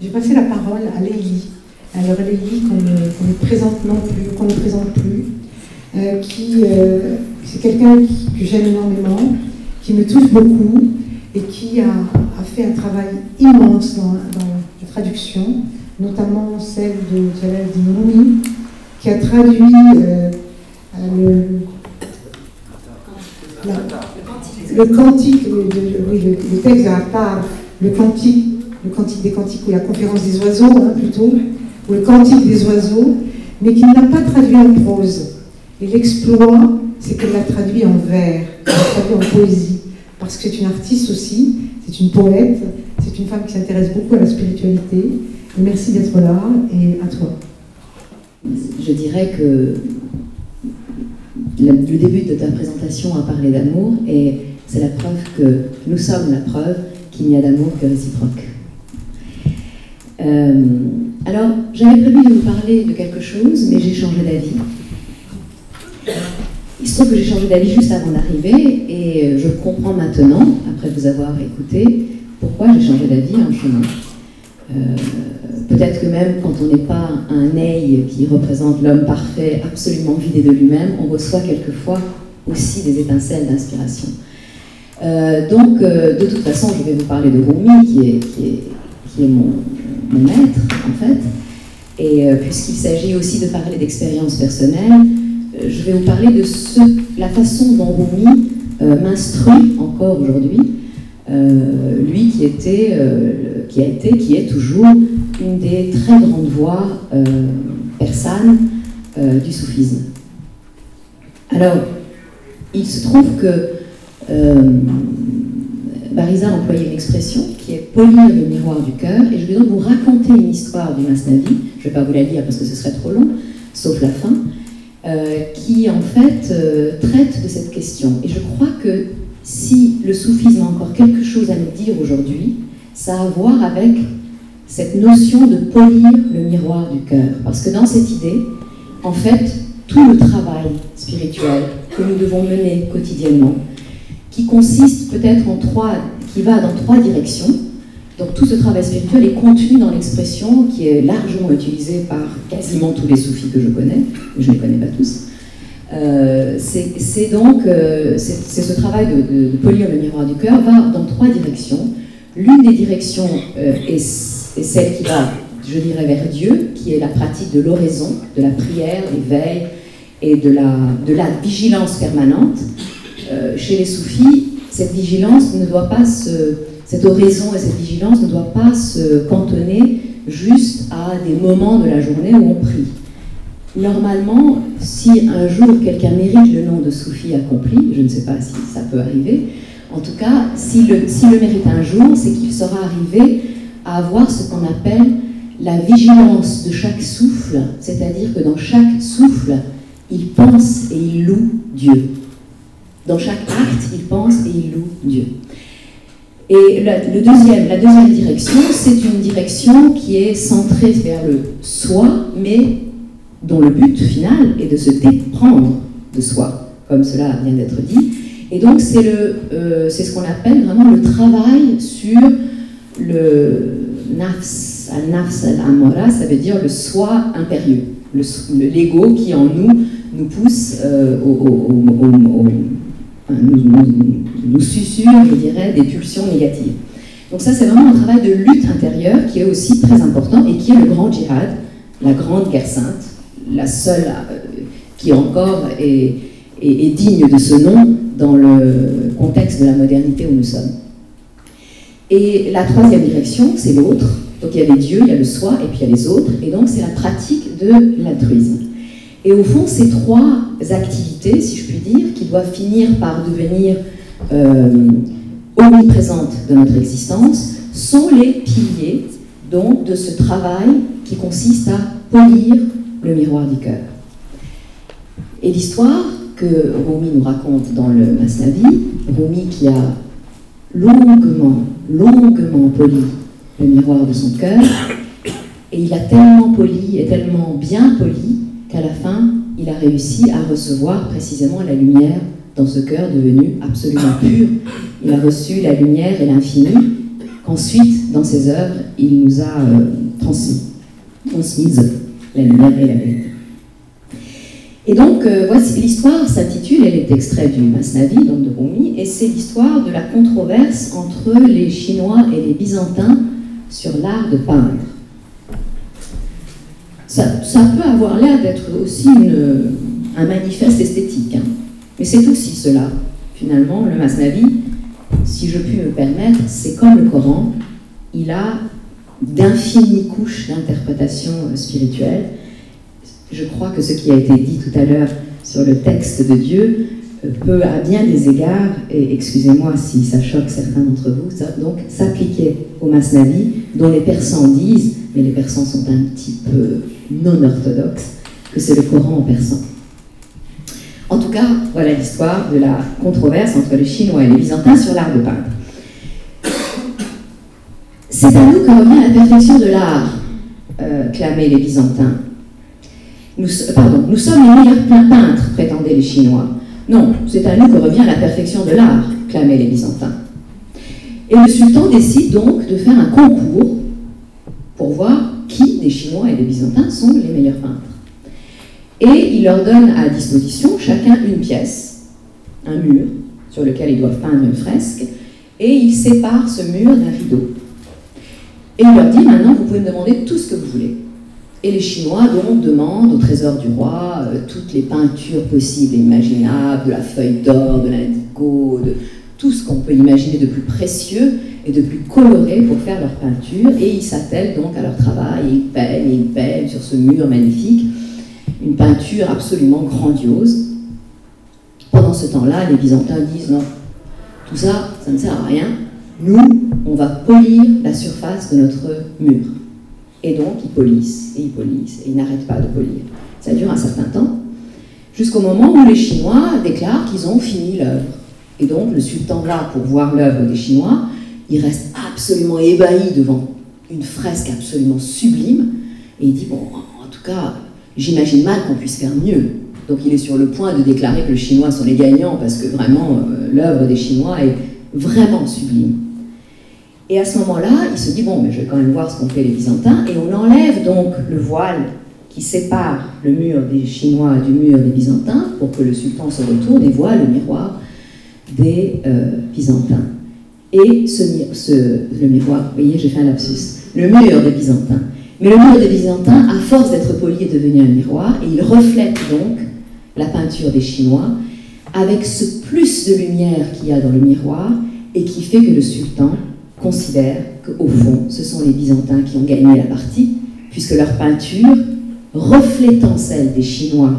Je vais passer la parole à Lélie. Alors Lélie, qu'on ne, présente non plus, qu'on ne présente plus, euh, qui euh, c'est quelqu'un que j'aime énormément, qui me touche beaucoup et qui a, fait un travail immense dans, la traduction, notamment celle de Jalal Dinoumi, qui a traduit euh, le, le cantique, le, le, texte de le cantique, le cantique des cantiques ou la conférence des oiseaux hein, plutôt, ou le cantique des oiseaux, mais qui ne l'a pas traduit en prose. Et l'exploit, c'est qu'elle l'a traduit en vers, traduit en poésie, parce que c'est une artiste aussi, c'est une poète, c'est une femme qui s'intéresse beaucoup à la spiritualité. merci d'être là et à toi. Je dirais que le début de ta présentation a parlé d'amour et c'est la preuve que nous sommes la preuve qu'il n'y a d'amour que réciproque. Euh, alors, j'avais prévu de vous parler de quelque chose, mais j'ai changé d'avis. Il se trouve que j'ai changé d'avis juste avant d'arriver et je comprends maintenant, après vous avoir écouté, pourquoi j'ai changé d'avis en chemin. Euh, peut-être que même quand on n'est pas un œil qui représente l'homme parfait, absolument vidé de lui-même, on reçoit quelquefois aussi des étincelles d'inspiration. Euh, donc, euh, de toute façon, je vais vous parler de Rumi, qui est, mon, maître, en fait. Et puisqu'il s'agit aussi de parler d'expérience personnelle, je vais vous parler de ce, la façon dont Rumi m'instruit encore aujourd'hui euh, lui qui, était, euh, qui a été, qui est toujours une des très grandes voix euh, persanes du soufisme. Alors, il se trouve que Bariza a employé une expression est polir le miroir du cœur, et je vais donc vous raconter une histoire du Masnavi, je ne vais pas vous la lire parce que ce serait trop long, sauf la fin, qui en fait traite de cette question. Et je crois que si le soufisme a encore quelque chose à nous dire aujourd'hui, ça a à voir avec cette notion de polir le miroir du cœur. Parce que dans cette idée, en fait, tout le travail spirituel que nous devons mener quotidiennement, qui consiste peut-être en trois, qui va dans trois directions. Donc tout ce travail spirituel est contenu dans l'expression qui est largement utilisée par quasiment tous les soufis que je connais, je ne les connais pas tous, euh, c'est donc euh, c'est ce travail de, polir le miroir du cœur va dans trois directions. L'une des directions euh, est, celle qui va, je dirais, vers Dieu, qui est la pratique de l'oraison, de la prière, des veilles et de la, de la vigilance permanente. chez les soufis, cette vigilance ne doit pas se, cette oraison et cette vigilance ne doit pas se cantonner juste à des moments de la journée où on prie. Normalement, si un jour quelqu'un mérite le nom de Soufi accompli, je ne sais pas si ça peut arriver, en tout cas, s'il le, le mérite un jour, c'est qu'il sera arrivé à avoir ce qu'on appelle la vigilance de chaque souffle, c'est-à-dire que dans chaque souffle, il pense et il loue Dieu. Dans chaque acte, il pense et il loue Dieu. Et la, le deuxième, la deuxième direction, c'est une direction qui est centrée vers le soi, mais dont le but final est de se déprendre de soi, comme cela vient d'être dit. Et donc c'est euh, ce qu'on appelle vraiment le travail sur le nafs, al-nafs al-amora, ça veut dire le soi impérieux, l'ego qui en nous nous pousse euh, au, nous, nous, je dirais, des pulsions négatives. Donc ça, c'est vraiment un travail de lutte intérieure qui est aussi très important et qui est le grand djihad, la grande guerre sainte, la seule euh, qui encore est, digne de ce nom dans le contexte de la modernité où nous sommes. Et la troisième direction, c'est l'autre. Donc il y a les dieux, il y a le soi, et puis il y a les autres. Et donc c'est la pratique de l'altruisme. Et au fond, ces trois activités, si je puis dire, qui doivent finir par devenir euh, omniprésentes de notre existence, sont les piliers donc de ce travail qui consiste à polir le miroir du cœur. Et l'histoire que Rumi nous raconte dans le Masnavi, Rumi qui a longuement, longuement poli le miroir de son cœur, et il a tellement poli et tellement bien poli qu'à la fin, il a réussi à recevoir précisément la lumière dans ce cœur devenu absolument pur. Il a reçu la lumière et l'infini qu'ensuite, dans ses œuvres, il nous a transmis, transmises la lumière et la vérité. Et donc, voici l'histoire s'intitule, elle est extraite du Masnavi, donc de Rumi, et c'est l'histoire de la controverse entre les Chinois et les Byzantins sur l'art de peindre. Ça, peut avoir l'air d'être aussi un manifeste esthétique, hein. mais c'est aussi cela. Finalement, le Masnavi, si je puis me permettre, c'est comme le Coran, il a d'infinies couches d'interprétation spirituelle. Je crois que ce qui a été dit tout à l'heure sur le texte de Dieu peut à bien des égards, et excusez-moi si ça choque certains d'entre vous, donc s'appliquer au Masnavi, dont les Persans disent, mais les Persans sont un petit peu non orthodoxes, que c'est le Coran en persan. En tout cas, voilà l'histoire de la controverse entre les Chinois et les Byzantins sur l'art de peindre. C'est à nous que revient la perfection de l'art, euh, clamaient les Byzantins. Pardon, nous sommes les meilleurs peintres, prétendaient les Chinois. Non, c'est à nous que revient la perfection de l'art, clamaient les Byzantins. Et le sultan décide donc de faire un concours pour voir qui des Chinois et des Byzantins sont les meilleurs peintres. Et il leur donne à disposition chacun une pièce, un mur, sur lequel ils doivent peindre une fresque, et il sépare ce mur d'un rideau. Et il leur dit maintenant, vous pouvez me demander tout ce que vous voulez. Et les Chinois donc demandent au trésor du roi euh, toutes les peintures possibles et imaginables, de la feuille d'or, de l'indigo, de tout ce qu'on peut imaginer de plus précieux et de plus coloré pour faire leur peinture. Et ils s'attellent donc à leur travail, et ils peignent, et ils peignent sur ce mur magnifique une peinture absolument grandiose. Pendant ce temps-là, les Byzantins disent non, tout ça, ça ne sert à rien. Nous, on va polir la surface de notre mur. Et donc, ils polissent, et ils polissent, et ils n'arrêtent pas de polir. Ça dure un certain temps, jusqu'au moment où les Chinois déclarent qu'ils ont fini l'œuvre. Et donc, le sultan, là, pour voir l'œuvre des Chinois, il reste absolument ébahi devant une fresque absolument sublime, et il dit, bon, en tout cas, j'imagine mal qu'on puisse faire mieux. Donc il est sur le point de déclarer que les Chinois sont les gagnants, parce que vraiment, euh, l'œuvre des Chinois est vraiment sublime. Et à ce moment-là, il se dit, bon, mais je vais quand même voir ce qu'ont fait les Byzantins, et on enlève donc le voile qui sépare le mur des Chinois du mur des Byzantins pour que le sultan se retourne et voit le miroir des euh, Byzantins. Et ce, le miroir, vous voyez, j'ai fait un lapsus, le mur des Byzantins. Mais le mur des Byzantins, à force d'être poli, est devenu un miroir, et il reflète donc la peinture des Chinois avec ce plus de lumière qu'il y a dans le miroir et qui fait que le sultan considère qu'au fond, ce sont les Byzantins qui ont gagné la partie, puisque leur peinture, reflétant celle des Chinois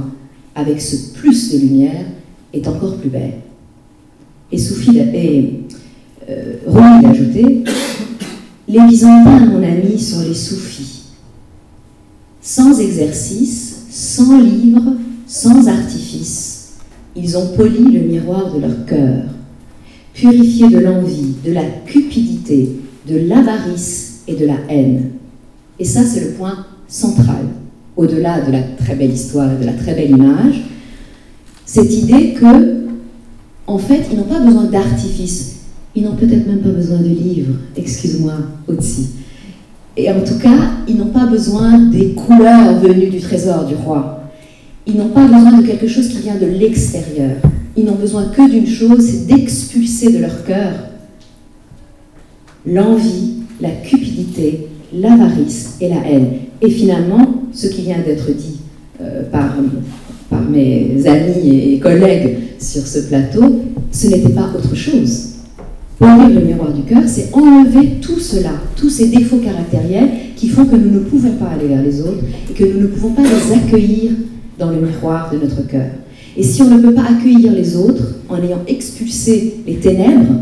avec ce plus de lumière, est encore plus belle. Et Soufi et euh, Rumi d'ajouter Les Byzantins, mon ami, sont les soufis. Sans exercice, sans livre, sans artifice, ils ont poli le miroir de leur cœur purifié de l'envie, de la cupidité, de l'avarice et de la haine. Et ça, c'est le point central, au-delà de la très belle histoire et de la très belle image, cette idée que, en fait, ils n'ont pas besoin d'artifice, ils n'ont peut-être même pas besoin de livres, excuse-moi, aussi. Et en tout cas, ils n'ont pas besoin des couleurs venues du trésor du roi. Ils n'ont pas besoin de quelque chose qui vient de l'extérieur. Ils n'ont besoin que d'une chose, c'est d'expulser de leur cœur l'envie, la cupidité, l'avarice et la haine. Et finalement, ce qui vient d'être dit euh, par, par mes amis et collègues sur ce plateau, ce n'était pas autre chose. Ouvrir le miroir du cœur, c'est enlever tout cela, tous ces défauts caractériels qui font que nous ne pouvons pas aller vers les autres et que nous ne pouvons pas les accueillir dans le miroir de notre cœur. Et si on ne peut pas accueillir les autres en ayant expulsé les ténèbres,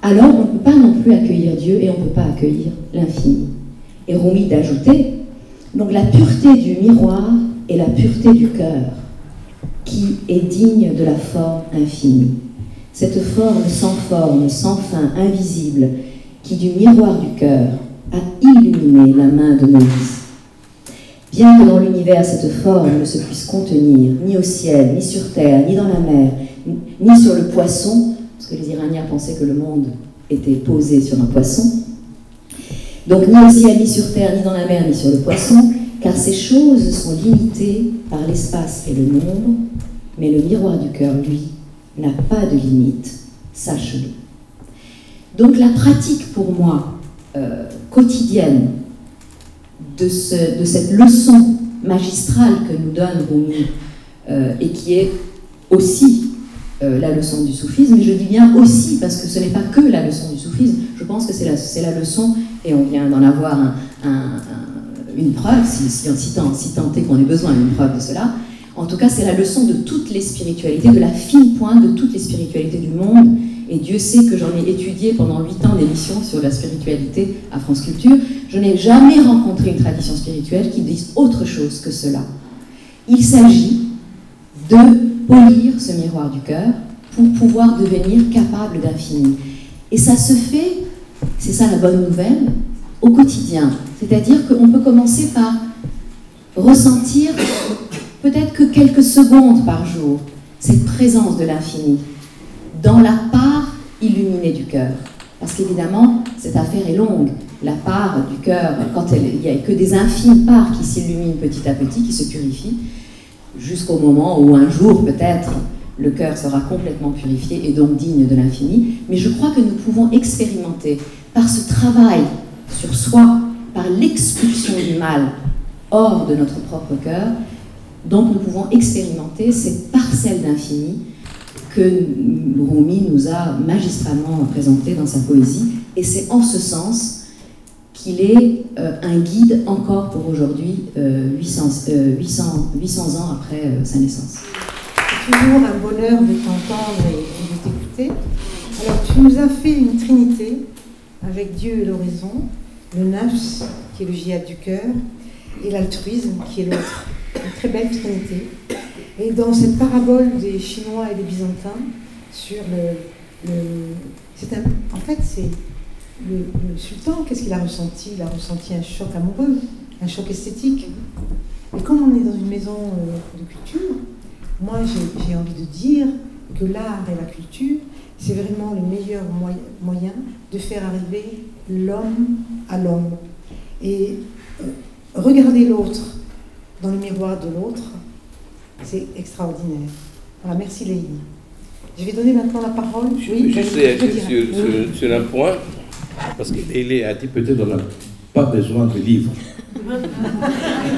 alors on ne peut pas non plus accueillir Dieu et on ne peut pas accueillir l'infini. Et Rumi d'ajouter, donc la pureté du miroir et la pureté du cœur, qui est digne de la forme infinie. Cette forme sans forme, sans fin, invisible, qui du miroir du cœur a illuminé la main de Moïse. Bien que dans l'univers cette forme ne se puisse contenir, ni au ciel, ni sur terre, ni dans la mer, ni sur le poisson, parce que les Iraniens pensaient que le monde était posé sur un poisson, Donc ni au ciel, ni sur terre, ni dans la mer, ni sur le poisson, car ces choses sont limitées par l'espace et le nombre, mais le miroir du cœur, lui, n'a pas de limite, sache-le. Donc la pratique pour moi euh, quotidienne de, de, cette leçon magistrale que nous donne Rumi euh, et qui est aussi euh, la leçon du soufisme, et je dis bien aussi parce que ce n'est pas que la leçon du soufisme, je pense que c'est la, la, leçon, et on vient d'en avoir une preuve, si, si, si, tant, si tant est qu'on ait besoin d'une preuve de cela, en tout cas c'est la leçon de toutes les spiritualités, de la fine pointe de toutes les spiritualités du monde, et Dieu sait que j'en ai étudié pendant huit ans d'émissions sur la spiritualité à France Culture, je n'ai jamais rencontré une tradition spirituelle qui dise autre chose que cela. Il s'agit de polir ce miroir du cœur pour pouvoir devenir capable d'infini. Et ça se fait, c'est ça la bonne nouvelle, au quotidien. C'est-à-dire qu'on peut commencer par ressentir peut-être que quelques secondes par jour cette présence de l'infini dans la part illuminée du cœur. Parce qu'évidemment, cette affaire est longue. La part du cœur, quand il n'y a que des infimes parts qui s'illuminent petit à petit, qui se purifient, jusqu'au moment où un jour peut-être le cœur sera complètement purifié et donc digne de l'infini. Mais je crois que nous pouvons expérimenter par ce travail sur soi, par l'expulsion du mal hors de notre propre cœur, donc nous pouvons expérimenter cette parcelle d'infini que Rumi nous a magistralement présenté dans sa poésie. Et c'est en ce sens qu'il est euh, un guide encore pour aujourd'hui, 800, euh, 800, 800, euh, ans après sa naissance. C'est toujours un bonheur de t'entendre et de t'écouter. Alors tu nous as fait une trinité avec Dieu et l'horizon, le nafs qui est le jihad du cœur et l'altruisme qui est l'autre. Une très belle trinité. Et dans cette parabole des Chinois et des Byzantins, sur le. en fait, c'est le, sultan, qu'est-ce qu'il a ressenti? Il a ressenti un choc amoureux, un choc esthétique. Et comme on est dans une maison euh, de culture, moi j'ai envie de dire que l'art et la culture, c'est vraiment le meilleur moyen de faire arriver l'homme à l'homme. Et euh, regarder l'autre dans le miroir de l'autre, c'est extraordinaire. Voilà, merci Léine. Je vais donner maintenant la parole. Oui, je, sais, sur, sur, un point, parce qu'Élé a dit peut-être qu'on n'a pas besoin de livres.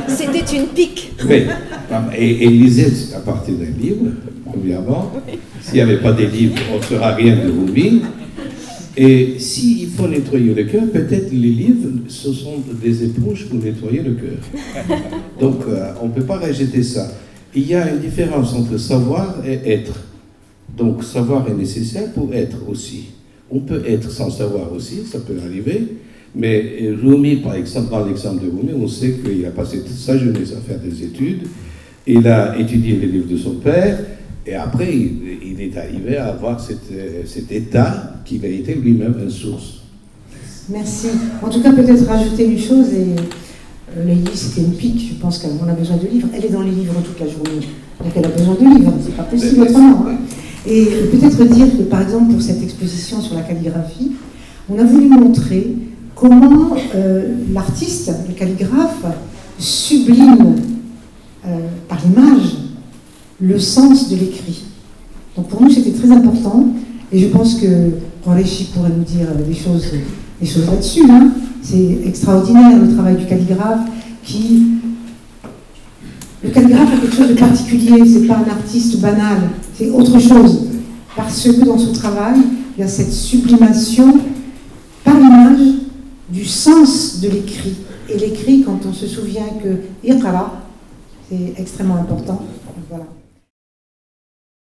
C'était une pique. Oui, et, et lisez à partir d'un livre, premièrement. S'il n'y avait pas des livres, on ne fera rien de vous Et s'il faut nettoyer le cœur, peut-être les livres, ce sont des éponges pour nettoyer le cœur. Donc, euh, on ne peut pas rejeter ça il y a une différence entre savoir et être. Donc savoir est nécessaire pour être aussi. On peut être sans savoir aussi, ça peut arriver. Mais Rumi, par exemple, dans l'exemple de Rumi, on sait qu'il a passé toute sa jeunesse à faire des études. Il a étudié les livres de son père. Et après, il, est arrivé à avoir cet état qu'il a été lui-même une source. Merci. En tout cas, peut-être rajouter une chose et euh, Lady, c'était une pique, je pense qu'elle a besoin de livres. Elle est dans les livres toute la journée, donc elle a besoin de livres, c'est pas possible autrement. Hein. Et peut-être dire que, par exemple, pour cette exposition sur la calligraphie, on a voulu montrer comment euh, l'artiste, le calligraphe, sublime euh, par l'image le sens de l'écrit. Donc pour nous, c'était très important, et je pense que Réchi pourrait nous dire des choses, des choses là-dessus. Hein. C'est extraordinaire le travail du calligraphe qui. Le calligraphe a quelque chose de particulier, c'est pas un artiste banal, c'est autre chose. Parce que dans son travail, il y a cette sublimation par l'image du sens de l'écrit. Et l'écrit, quand on se souvient que Iqra, c'est extrêmement important. Voilà.